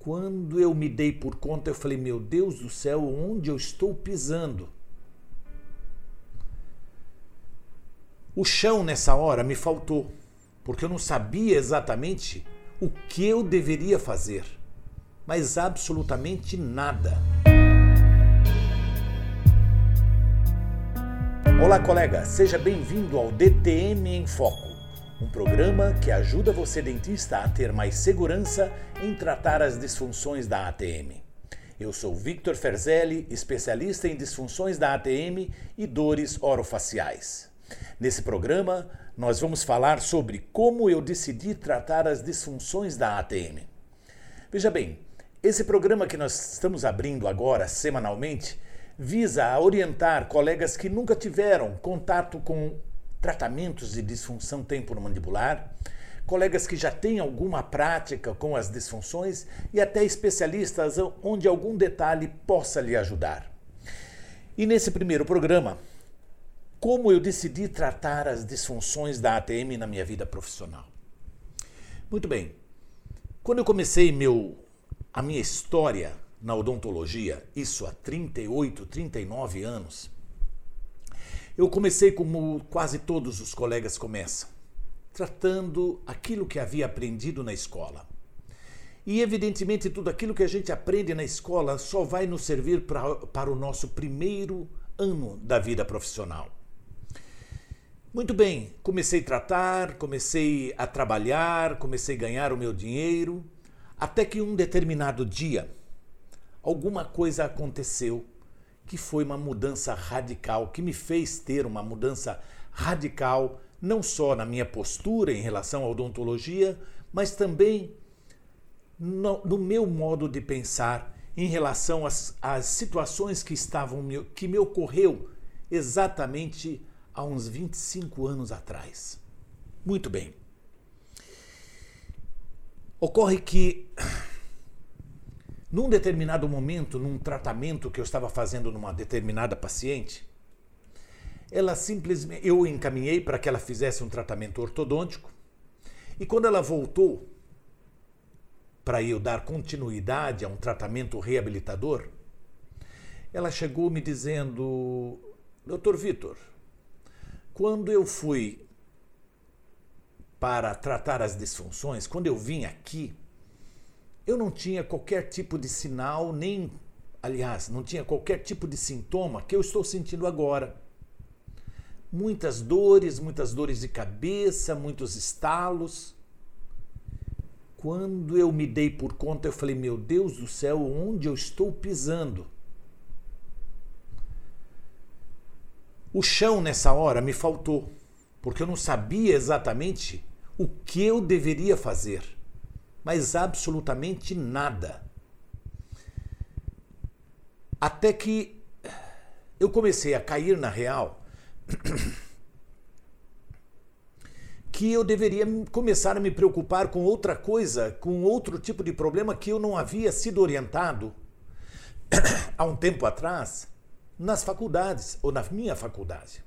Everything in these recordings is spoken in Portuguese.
Quando eu me dei por conta, eu falei: Meu Deus do céu, onde eu estou pisando? O chão nessa hora me faltou, porque eu não sabia exatamente o que eu deveria fazer, mas absolutamente nada. Olá, colega, seja bem-vindo ao DTM em Foco um programa que ajuda você, dentista, a ter mais segurança em tratar as disfunções da ATM. Eu sou Victor Ferzelli, especialista em disfunções da ATM e dores orofaciais. Nesse programa, nós vamos falar sobre como eu decidi tratar as disfunções da ATM. Veja bem, esse programa que nós estamos abrindo agora, semanalmente, visa orientar colegas que nunca tiveram contato com tratamentos de disfunção temporomandibular, colegas que já têm alguma prática com as disfunções e até especialistas onde algum detalhe possa lhe ajudar. E nesse primeiro programa, como eu decidi tratar as disfunções da ATM na minha vida profissional. Muito bem. Quando eu comecei meu a minha história na odontologia, isso há 38, 39 anos, eu comecei como quase todos os colegas começam, tratando aquilo que havia aprendido na escola. E evidentemente tudo aquilo que a gente aprende na escola só vai nos servir pra, para o nosso primeiro ano da vida profissional. Muito bem, comecei a tratar, comecei a trabalhar, comecei a ganhar o meu dinheiro, até que um determinado dia alguma coisa aconteceu que foi uma mudança radical, que me fez ter uma mudança radical, não só na minha postura em relação à odontologia, mas também no, no meu modo de pensar em relação às, às situações que estavam que me ocorreu exatamente há uns 25 anos atrás. Muito bem. Ocorre que num determinado momento, num tratamento que eu estava fazendo numa determinada paciente, ela simplesmente eu encaminhei para que ela fizesse um tratamento ortodôntico. E quando ela voltou para eu dar continuidade a um tratamento reabilitador, ela chegou me dizendo: "Doutor Vitor, quando eu fui para tratar as disfunções, quando eu vim aqui, eu não tinha qualquer tipo de sinal, nem, aliás, não tinha qualquer tipo de sintoma que eu estou sentindo agora. Muitas dores, muitas dores de cabeça, muitos estalos. Quando eu me dei por conta, eu falei: Meu Deus do céu, onde eu estou pisando? O chão nessa hora me faltou, porque eu não sabia exatamente o que eu deveria fazer mas absolutamente nada. Até que eu comecei a cair na real que eu deveria começar a me preocupar com outra coisa, com outro tipo de problema que eu não havia sido orientado há um tempo atrás nas faculdades ou na minha faculdade.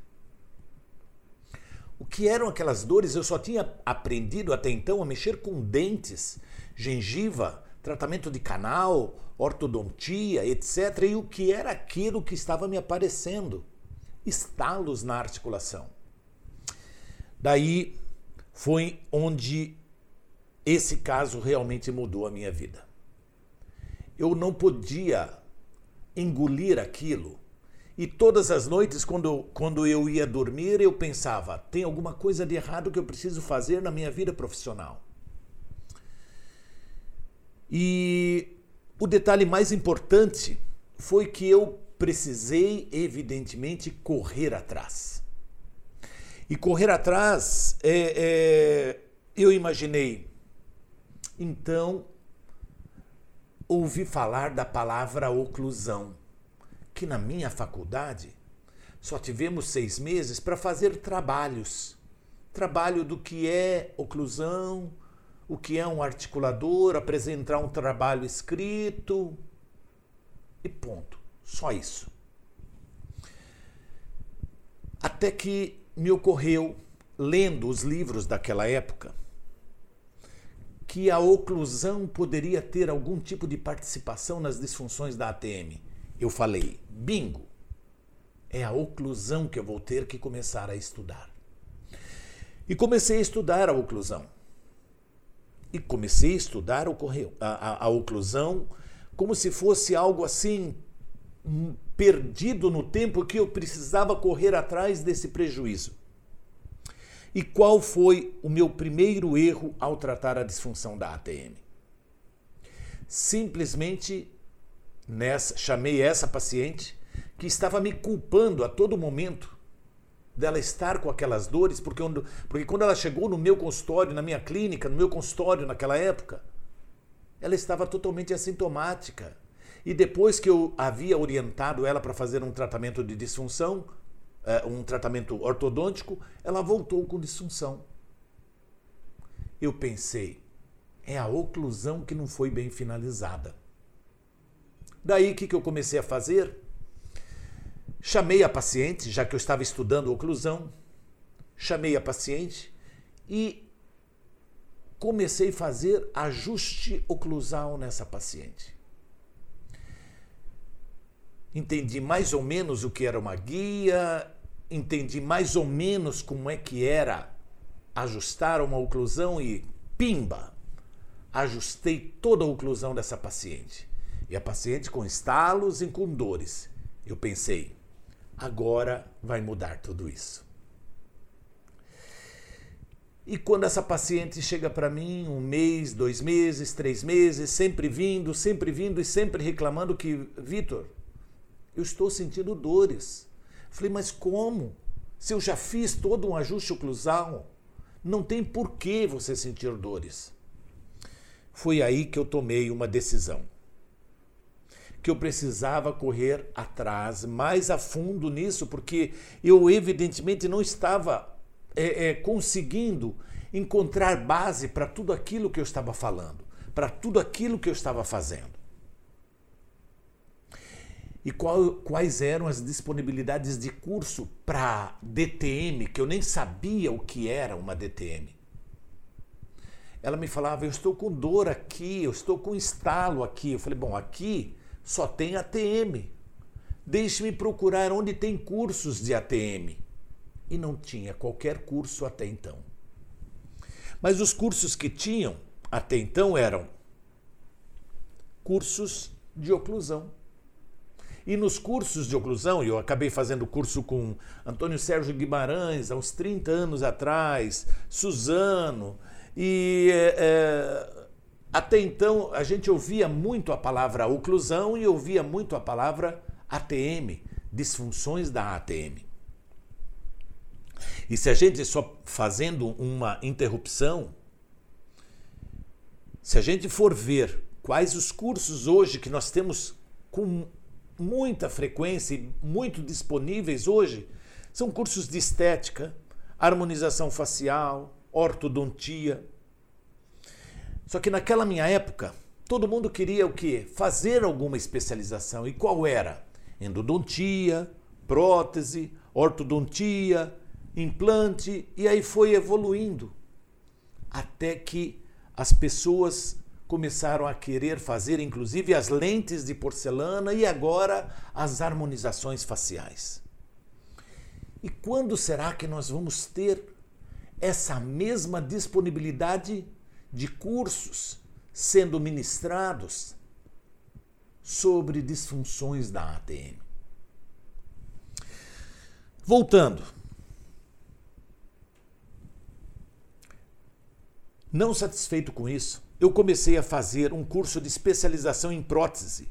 O que eram aquelas dores? Eu só tinha aprendido até então a mexer com dentes, gengiva, tratamento de canal, ortodontia, etc. E o que era aquilo que estava me aparecendo? Estalos na articulação. Daí foi onde esse caso realmente mudou a minha vida. Eu não podia engolir aquilo e todas as noites, quando, quando eu ia dormir, eu pensava: tem alguma coisa de errado que eu preciso fazer na minha vida profissional. E o detalhe mais importante foi que eu precisei, evidentemente, correr atrás. E correr atrás, é, é, eu imaginei. Então, ouvi falar da palavra oclusão que na minha faculdade só tivemos seis meses para fazer trabalhos. Trabalho do que é oclusão, o que é um articulador, apresentar um trabalho escrito e ponto. Só isso. Até que me ocorreu, lendo os livros daquela época, que a oclusão poderia ter algum tipo de participação nas disfunções da ATM. Eu falei, bingo! É a oclusão que eu vou ter que começar a estudar. E comecei a estudar a oclusão. E comecei a estudar a, a, a oclusão como se fosse algo assim hum, perdido no tempo que eu precisava correr atrás desse prejuízo. E qual foi o meu primeiro erro ao tratar a disfunção da ATM? Simplesmente nessa, chamei essa paciente que estava me culpando a todo momento dela estar com aquelas dores, porque, porque quando ela chegou no meu consultório, na minha clínica, no meu consultório naquela época, ela estava totalmente assintomática. E depois que eu havia orientado ela para fazer um tratamento de disfunção, eh, um tratamento ortodôntico, ela voltou com disfunção. Eu pensei, é a oclusão que não foi bem finalizada. Daí o que, que eu comecei a fazer? Chamei a paciente, já que eu estava estudando oclusão, chamei a paciente e comecei a fazer ajuste oclusal nessa paciente. Entendi mais ou menos o que era uma guia, entendi mais ou menos como é que era ajustar uma oclusão e pimba! Ajustei toda a oclusão dessa paciente. E a paciente com estalos e com dores. Eu pensei, agora vai mudar tudo isso. E quando essa paciente chega para mim, um mês, dois meses, três meses, sempre vindo, sempre vindo e sempre reclamando que, Vitor, eu estou sentindo dores. Falei, mas como? Se eu já fiz todo um ajuste oclusal, não tem por que você sentir dores. Foi aí que eu tomei uma decisão. Que eu precisava correr atrás, mais a fundo nisso, porque eu evidentemente não estava é, é, conseguindo encontrar base para tudo aquilo que eu estava falando, para tudo aquilo que eu estava fazendo. E qual, quais eram as disponibilidades de curso para DTM, que eu nem sabia o que era uma DTM. Ela me falava, eu estou com dor aqui, eu estou com estalo aqui. Eu falei, bom, aqui só tem ATM. Deixe-me procurar onde tem cursos de ATM e não tinha qualquer curso até então. Mas os cursos que tinham até então eram cursos de oclusão. E nos cursos de oclusão, eu acabei fazendo curso com Antônio Sérgio Guimarães há uns 30 anos atrás, Suzano, e é, é, até então a gente ouvia muito a palavra oclusão e ouvia muito a palavra ATM, disfunções da ATM. E se a gente só fazendo uma interrupção, se a gente for ver quais os cursos hoje que nós temos com muita frequência e muito disponíveis hoje, são cursos de estética, harmonização facial, ortodontia. Só que naquela minha época, todo mundo queria o quê? Fazer alguma especialização. E qual era? Endodontia, prótese, ortodontia, implante, e aí foi evoluindo. Até que as pessoas começaram a querer fazer inclusive as lentes de porcelana e agora as harmonizações faciais. E quando será que nós vamos ter essa mesma disponibilidade de cursos sendo ministrados sobre disfunções da ATM? Voltando, Não satisfeito com isso, eu comecei a fazer um curso de especialização em prótese.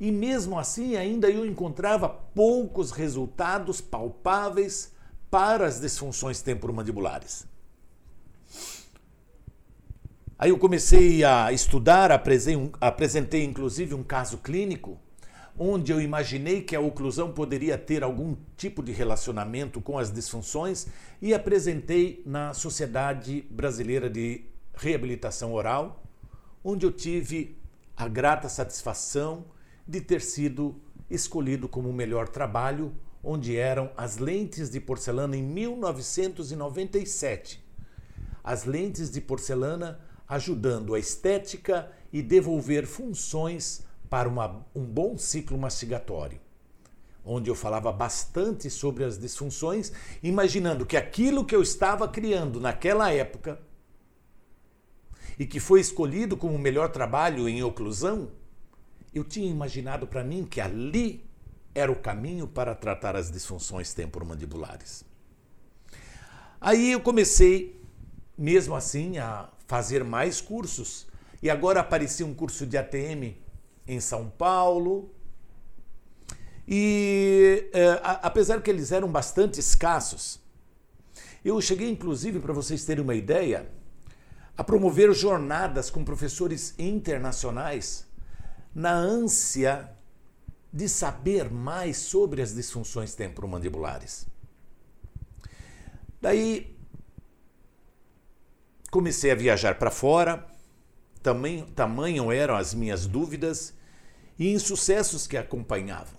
E mesmo assim, ainda eu encontrava poucos resultados palpáveis para as disfunções temporomandibulares. Aí eu comecei a estudar, apresentei inclusive um caso clínico onde eu imaginei que a oclusão poderia ter algum tipo de relacionamento com as disfunções e apresentei na Sociedade Brasileira de Reabilitação Oral, onde eu tive a grata satisfação de ter sido escolhido como o melhor trabalho, onde eram as lentes de porcelana em 1997. As lentes de porcelana ajudando a estética e devolver funções para uma, um bom ciclo mastigatório, onde eu falava bastante sobre as disfunções, imaginando que aquilo que eu estava criando naquela época e que foi escolhido como o melhor trabalho em oclusão, eu tinha imaginado para mim que ali era o caminho para tratar as disfunções temporomandibulares. Aí eu comecei, mesmo assim, a fazer mais cursos. E agora aparecia um curso de ATM em São Paulo. E é, a, apesar que eles eram bastante escassos, eu cheguei, inclusive, para vocês terem uma ideia, a promover jornadas com professores internacionais na ânsia de saber mais sobre as disfunções temporomandibulares. Daí comecei a viajar para fora, tamanho, tamanho eram as minhas dúvidas e insucessos que acompanhavam.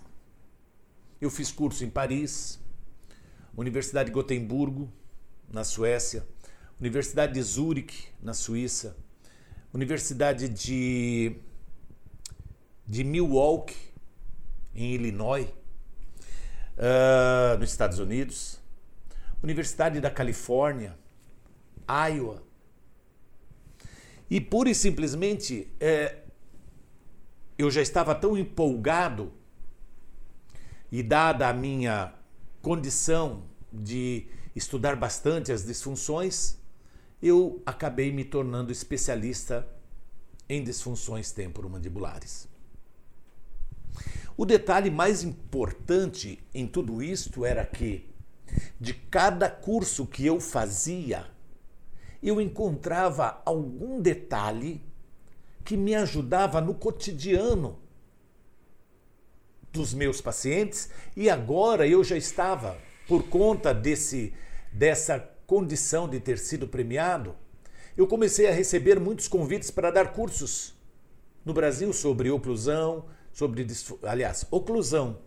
Eu fiz curso em Paris, Universidade de Gotemburgo, na Suécia, Universidade de Zurich, na Suíça, Universidade de, de Milwaukee, em Illinois, uh, nos Estados Unidos, Universidade da Califórnia, Iowa. E pura e simplesmente é, eu já estava tão empolgado e dada a minha condição de estudar bastante as disfunções, eu acabei me tornando especialista em disfunções temporomandibulares. O detalhe mais importante em tudo isto era que de cada curso que eu fazia, eu encontrava algum detalhe que me ajudava no cotidiano dos meus pacientes e agora eu já estava por conta desse dessa condição de ter sido premiado, eu comecei a receber muitos convites para dar cursos no Brasil sobre oclusão, sobre aliás, oclusão.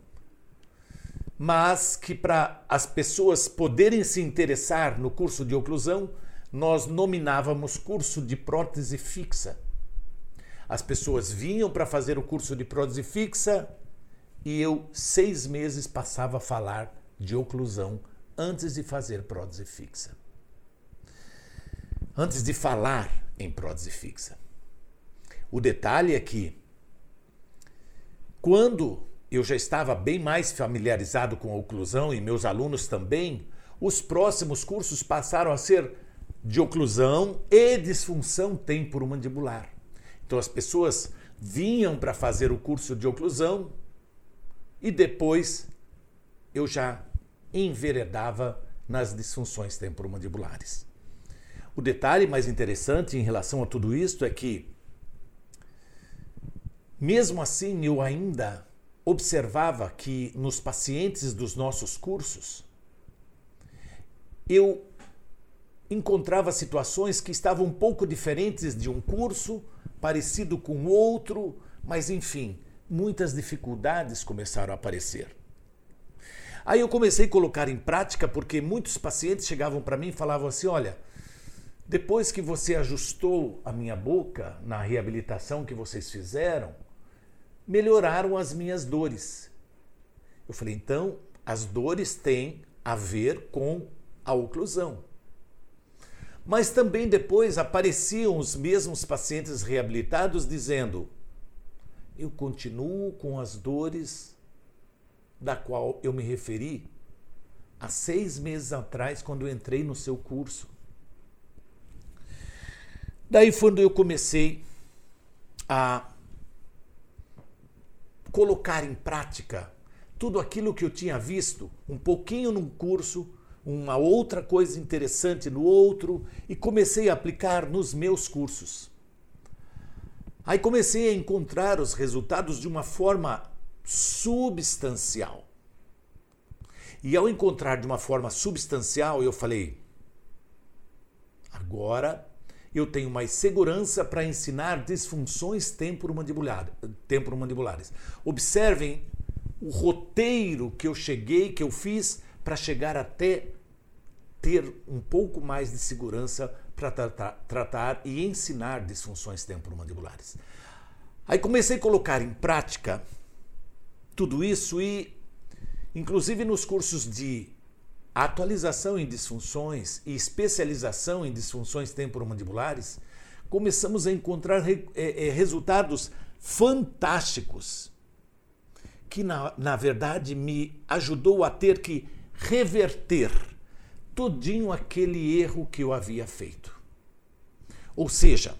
Mas que para as pessoas poderem se interessar no curso de oclusão, nós nominávamos curso de prótese fixa. As pessoas vinham para fazer o curso de prótese fixa e eu, seis meses, passava a falar de oclusão antes de fazer prótese fixa. Antes de falar em prótese fixa. O detalhe é que, quando eu já estava bem mais familiarizado com a oclusão e meus alunos também, os próximos cursos passaram a ser de oclusão e disfunção temporomandibular. Então as pessoas vinham para fazer o curso de oclusão e depois eu já enveredava nas disfunções temporomandibulares. O detalhe mais interessante em relação a tudo isto é que, mesmo assim, eu ainda observava que nos pacientes dos nossos cursos, eu encontrava situações que estavam um pouco diferentes de um curso, parecido com outro, mas enfim, muitas dificuldades começaram a aparecer. Aí eu comecei a colocar em prática porque muitos pacientes chegavam para mim e falavam assim: olha, depois que você ajustou a minha boca na reabilitação que vocês fizeram, melhoraram as minhas dores. Eu falei, então, as dores têm a ver com a oclusão. Mas também depois apareciam os mesmos pacientes reabilitados dizendo: eu continuo com as dores da qual eu me referi há seis meses atrás, quando entrei no seu curso. Daí, quando eu comecei a colocar em prática tudo aquilo que eu tinha visto, um pouquinho num curso, uma outra coisa interessante no outro, e comecei a aplicar nos meus cursos. Aí comecei a encontrar os resultados de uma forma substancial. E ao encontrar de uma forma substancial, eu falei: agora eu tenho mais segurança para ensinar disfunções temporomandibulares. Observem o roteiro que eu cheguei, que eu fiz para chegar até ter um pouco mais de segurança para tratar, tratar e ensinar disfunções temporomandibulares. Aí comecei a colocar em prática tudo isso e, inclusive nos cursos de atualização em disfunções e especialização em disfunções temporomandibulares, começamos a encontrar re, é, resultados fantásticos que, na, na verdade, me ajudou a ter que reverter todinho aquele erro que eu havia feito. Ou seja,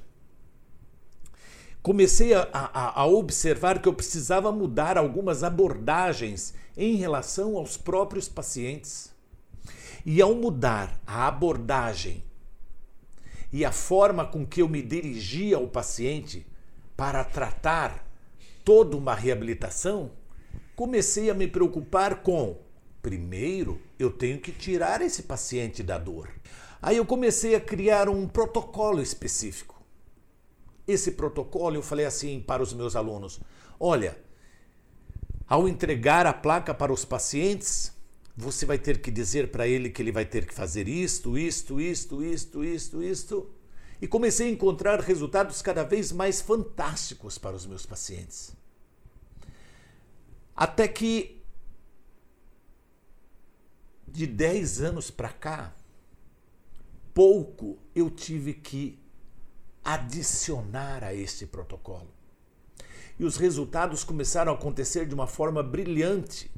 comecei a, a, a, observar que eu precisava mudar algumas abordagens em relação aos próprios pacientes. E ao mudar a abordagem e a forma com que eu me dirigia ao paciente para tratar toda uma reabilitação, comecei a me preocupar com Primeiro, eu tenho que tirar esse paciente da dor. Aí eu comecei a criar um protocolo específico. Esse protocolo eu falei assim para os meus alunos: olha, ao entregar a placa para os pacientes, você vai ter que dizer para ele que ele vai ter que fazer isto, isto, isto, isto, isto, isto. E comecei a encontrar resultados cada vez mais fantásticos para os meus pacientes. Até que de 10 anos para cá, pouco eu tive que adicionar a este protocolo. E os resultados começaram a acontecer de uma forma brilhante,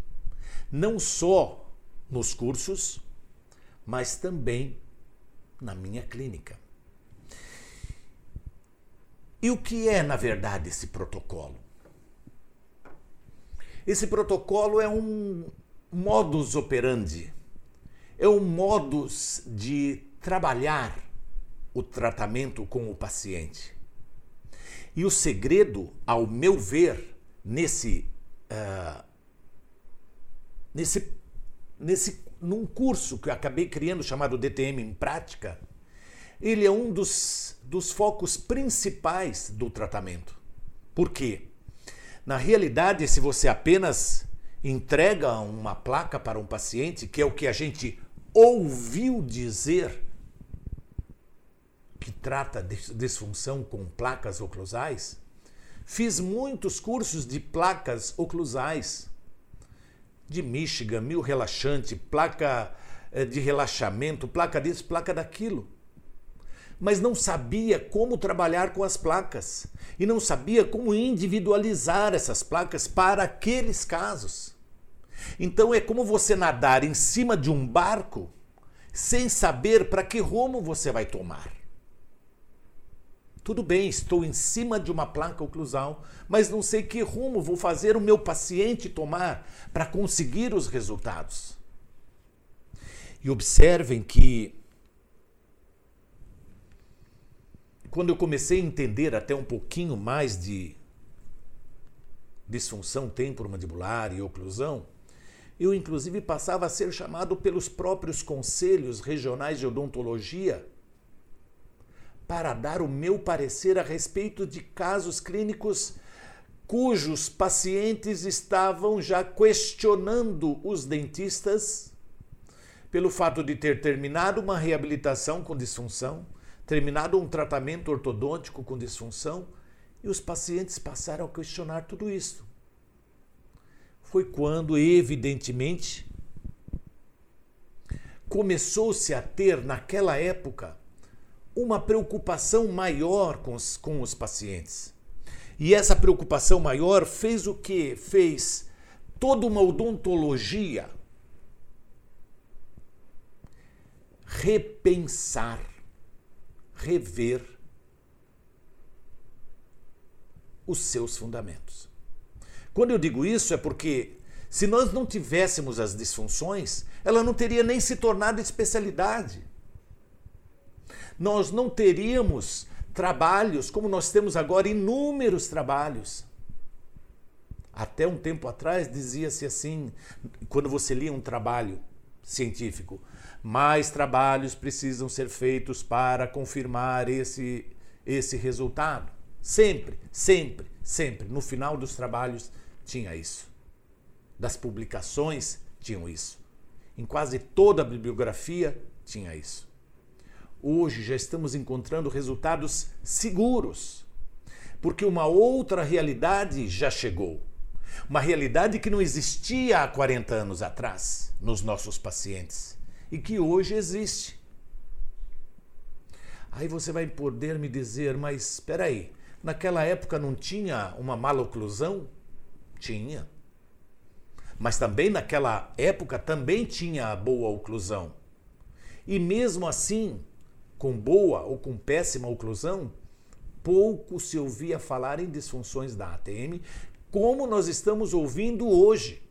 não só nos cursos, mas também na minha clínica. E o que é, na verdade, esse protocolo? Esse protocolo é um modus operandi é um modus de trabalhar o tratamento com o paciente. E o segredo, ao meu ver, nesse, uh, nesse, nesse, num curso que eu acabei criando chamado DTM em Prática, ele é um dos, dos focos principais do tratamento. Por quê? Na realidade, se você apenas entrega uma placa para um paciente, que é o que a gente ouviu dizer que trata de disfunção com placas oclusais, fiz muitos cursos de placas oclusais, de Michigan, mil relaxante, placa eh, de relaxamento, placa disso, placa daquilo. Mas não sabia como trabalhar com as placas e não sabia como individualizar essas placas para aqueles casos. Então é como você nadar em cima de um barco sem saber para que rumo você vai tomar. Tudo bem, estou em cima de uma placa oclusal, mas não sei que rumo vou fazer o meu paciente tomar para conseguir os resultados. E observem que quando eu comecei a entender até um pouquinho mais de disfunção temporomandibular e oclusão, eu, inclusive, passava a ser chamado pelos próprios conselhos regionais de odontologia para dar o meu parecer a respeito de casos clínicos cujos pacientes estavam já questionando os dentistas pelo fato de ter terminado uma reabilitação com disfunção, terminado um tratamento ortodôntico com disfunção, e os pacientes passaram a questionar tudo isso foi quando, evidentemente, começou-se a ter, naquela época, uma preocupação maior com os, com os pacientes. E essa preocupação maior fez o que? Fez toda uma odontologia repensar, rever os seus fundamentos. Quando eu digo isso é porque se nós não tivéssemos as disfunções, ela não teria nem se tornado especialidade. Nós não teríamos trabalhos como nós temos agora, inúmeros trabalhos. Até um tempo atrás dizia-se assim, quando você lia um trabalho científico, mais trabalhos precisam ser feitos para confirmar esse, esse resultado. Sempre, sempre, sempre, no final dos trabalhos tinha isso. Das publicações tinham isso. Em quase toda a bibliografia tinha isso. hoje já estamos encontrando resultados seguros, porque uma outra realidade já chegou. Uma realidade que não existia há 40 anos atrás nos nossos pacientes e que hoje existe. Aí você vai poder me dizer, mas espera aí, naquela época não tinha uma mala oclusão? Tinha. Mas também naquela época também tinha a boa oclusão. E mesmo assim, com boa ou com péssima oclusão, pouco se ouvia falar em disfunções da ATM, como nós estamos ouvindo hoje.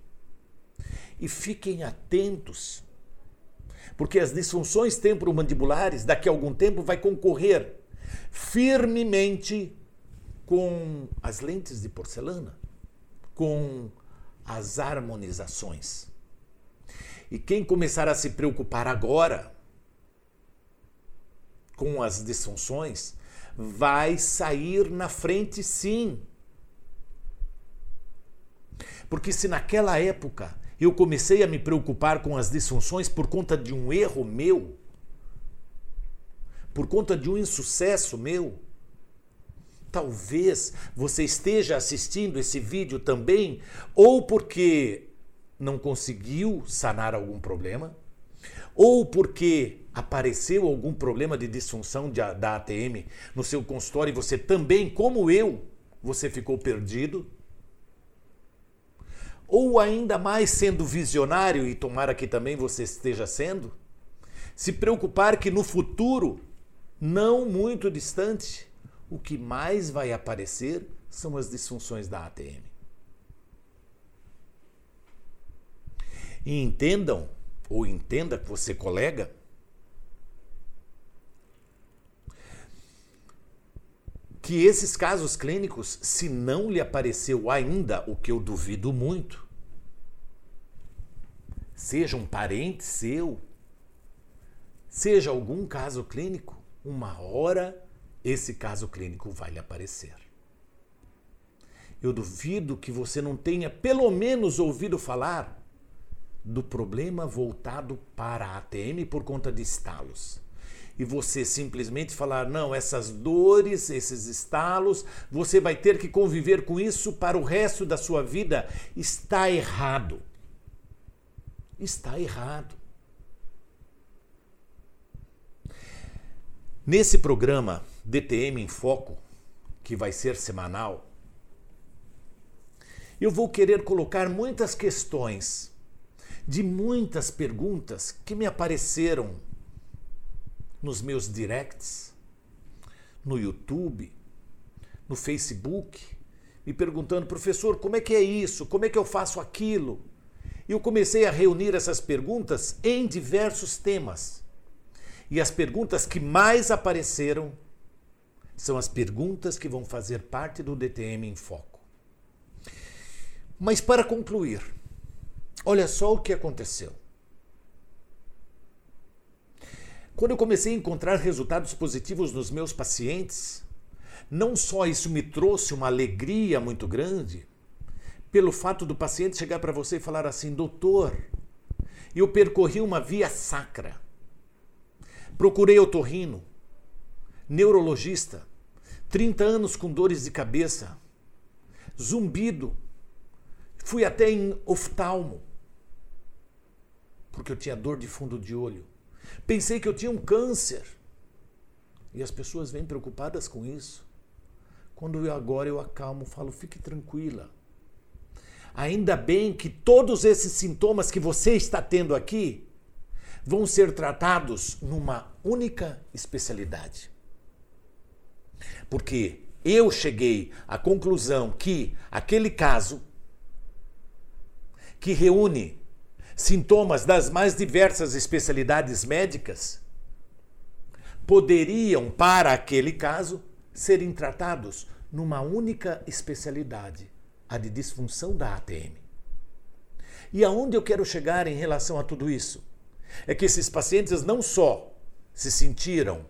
E fiquem atentos, porque as disfunções temporomandibulares daqui a algum tempo vai concorrer firmemente com as lentes de porcelana, com as harmonizações. E quem começar a se preocupar agora com as disfunções vai sair na frente sim. Porque se naquela época eu comecei a me preocupar com as disfunções por conta de um erro meu, por conta de um insucesso meu, talvez você esteja assistindo esse vídeo também ou porque não conseguiu sanar algum problema, ou porque apareceu algum problema de disfunção de, da ATM no seu consultório e você também, como eu, você ficou perdido. Ou ainda mais sendo visionário, e tomara que também você esteja sendo, se preocupar que no futuro, não muito distante, o que mais vai aparecer são as disfunções da ATM. E entendam, ou entenda que você colega, que esses casos clínicos, se não lhe apareceu ainda, o que eu duvido muito, seja um parente seu, seja algum caso clínico, uma hora esse caso clínico vai lhe aparecer. Eu duvido que você não tenha pelo menos ouvido falar do problema voltado para a ATM por conta de estalos e você simplesmente falar, não, essas dores, esses estalos, você vai ter que conviver com isso para o resto da sua vida, está errado. Está errado. Nesse programa DTM em Foco, que vai ser semanal, eu vou querer colocar muitas questões de muitas perguntas que me apareceram nos meus directs, no YouTube, no Facebook, me perguntando, professor, como é que é isso? Como é que eu faço aquilo? E eu comecei a reunir essas perguntas em diversos temas. E as perguntas que mais apareceram são as perguntas que vão fazer parte do DTM em Foco. Mas para concluir, olha só o que aconteceu. Quando eu comecei a encontrar resultados positivos nos meus pacientes, não só isso me trouxe uma alegria muito grande, pelo fato do paciente chegar para você e falar assim: doutor, eu percorri uma via sacra, procurei otorrino, neurologista, 30 anos com dores de cabeça, zumbido, fui até em oftalmo, porque eu tinha dor de fundo de olho Pensei que eu tinha um câncer. E as pessoas vêm preocupadas com isso. Quando eu agora eu acalmo, falo, fique tranquila. Ainda bem que todos esses sintomas que você está tendo aqui vão ser tratados numa única especialidade. Porque eu cheguei à conclusão que aquele caso que reúne sintomas das mais diversas especialidades médicas poderiam, para aquele caso, serem tratados numa única especialidade, a de disfunção da ATM. E aonde eu quero chegar em relação a tudo isso? É que esses pacientes não só se sentiram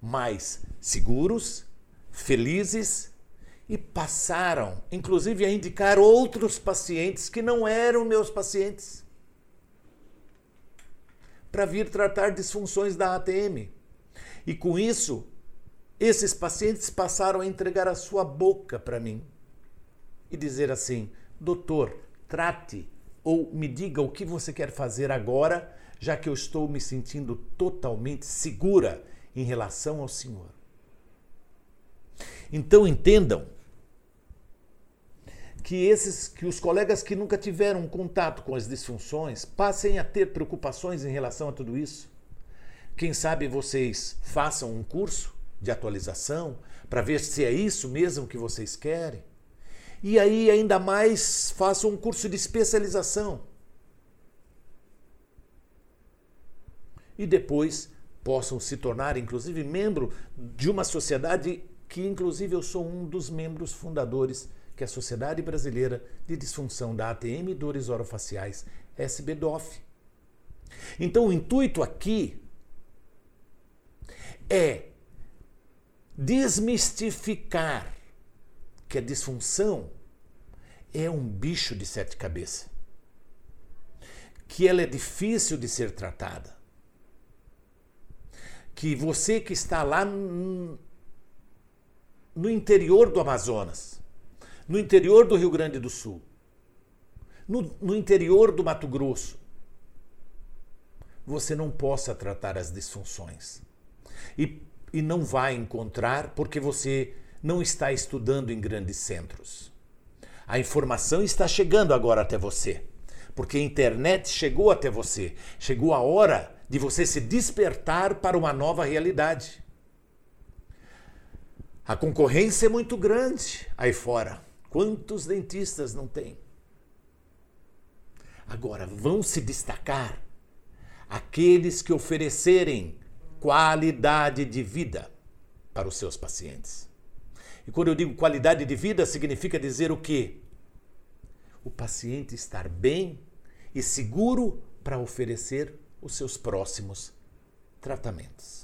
mais seguros, felizes e passaram, inclusive, a indicar outros pacientes que não eram meus pacientes para vir tratar disfunções da ATM. E com isso, esses pacientes passaram a entregar a sua boca para mim e dizer assim: doutor, trate ou me diga o que você quer fazer agora, já que eu estou me sentindo totalmente segura em relação ao Senhor. Então entendam que esses que os colegas que nunca tiveram contato com as disfunções passem a ter preocupações em relação a tudo isso. Quem sabe vocês façam um curso de atualização para ver se é isso mesmo que vocês querem. E aí ainda mais façam um curso de especialização. E depois possam se tornar inclusive membro de uma sociedade que inclusive eu sou um dos membros fundadores, que é a Sociedade Brasileira de Disfunção da ATM e Dores Orofaciais, SBDOF. Então o intuito aqui é desmistificar que a disfunção é um bicho de sete cabeças, que ela é difícil de ser tratada, que você que está lá no interior do Amazonas, no interior do Rio Grande do Sul, no, no interior do Mato Grosso, você não possa tratar as disfunções. E, e não vai encontrar porque você não está estudando em grandes centros. A informação está chegando agora até você, porque a internet chegou até você. Chegou a hora de você se despertar para uma nova realidade. A concorrência é muito grande aí fora. Quantos dentistas não tem? Agora, vão se destacar aqueles que oferecerem qualidade de vida para os seus pacientes. E quando eu digo qualidade de vida, significa dizer o quê? O paciente estar bem e seguro para oferecer os seus próximos tratamentos.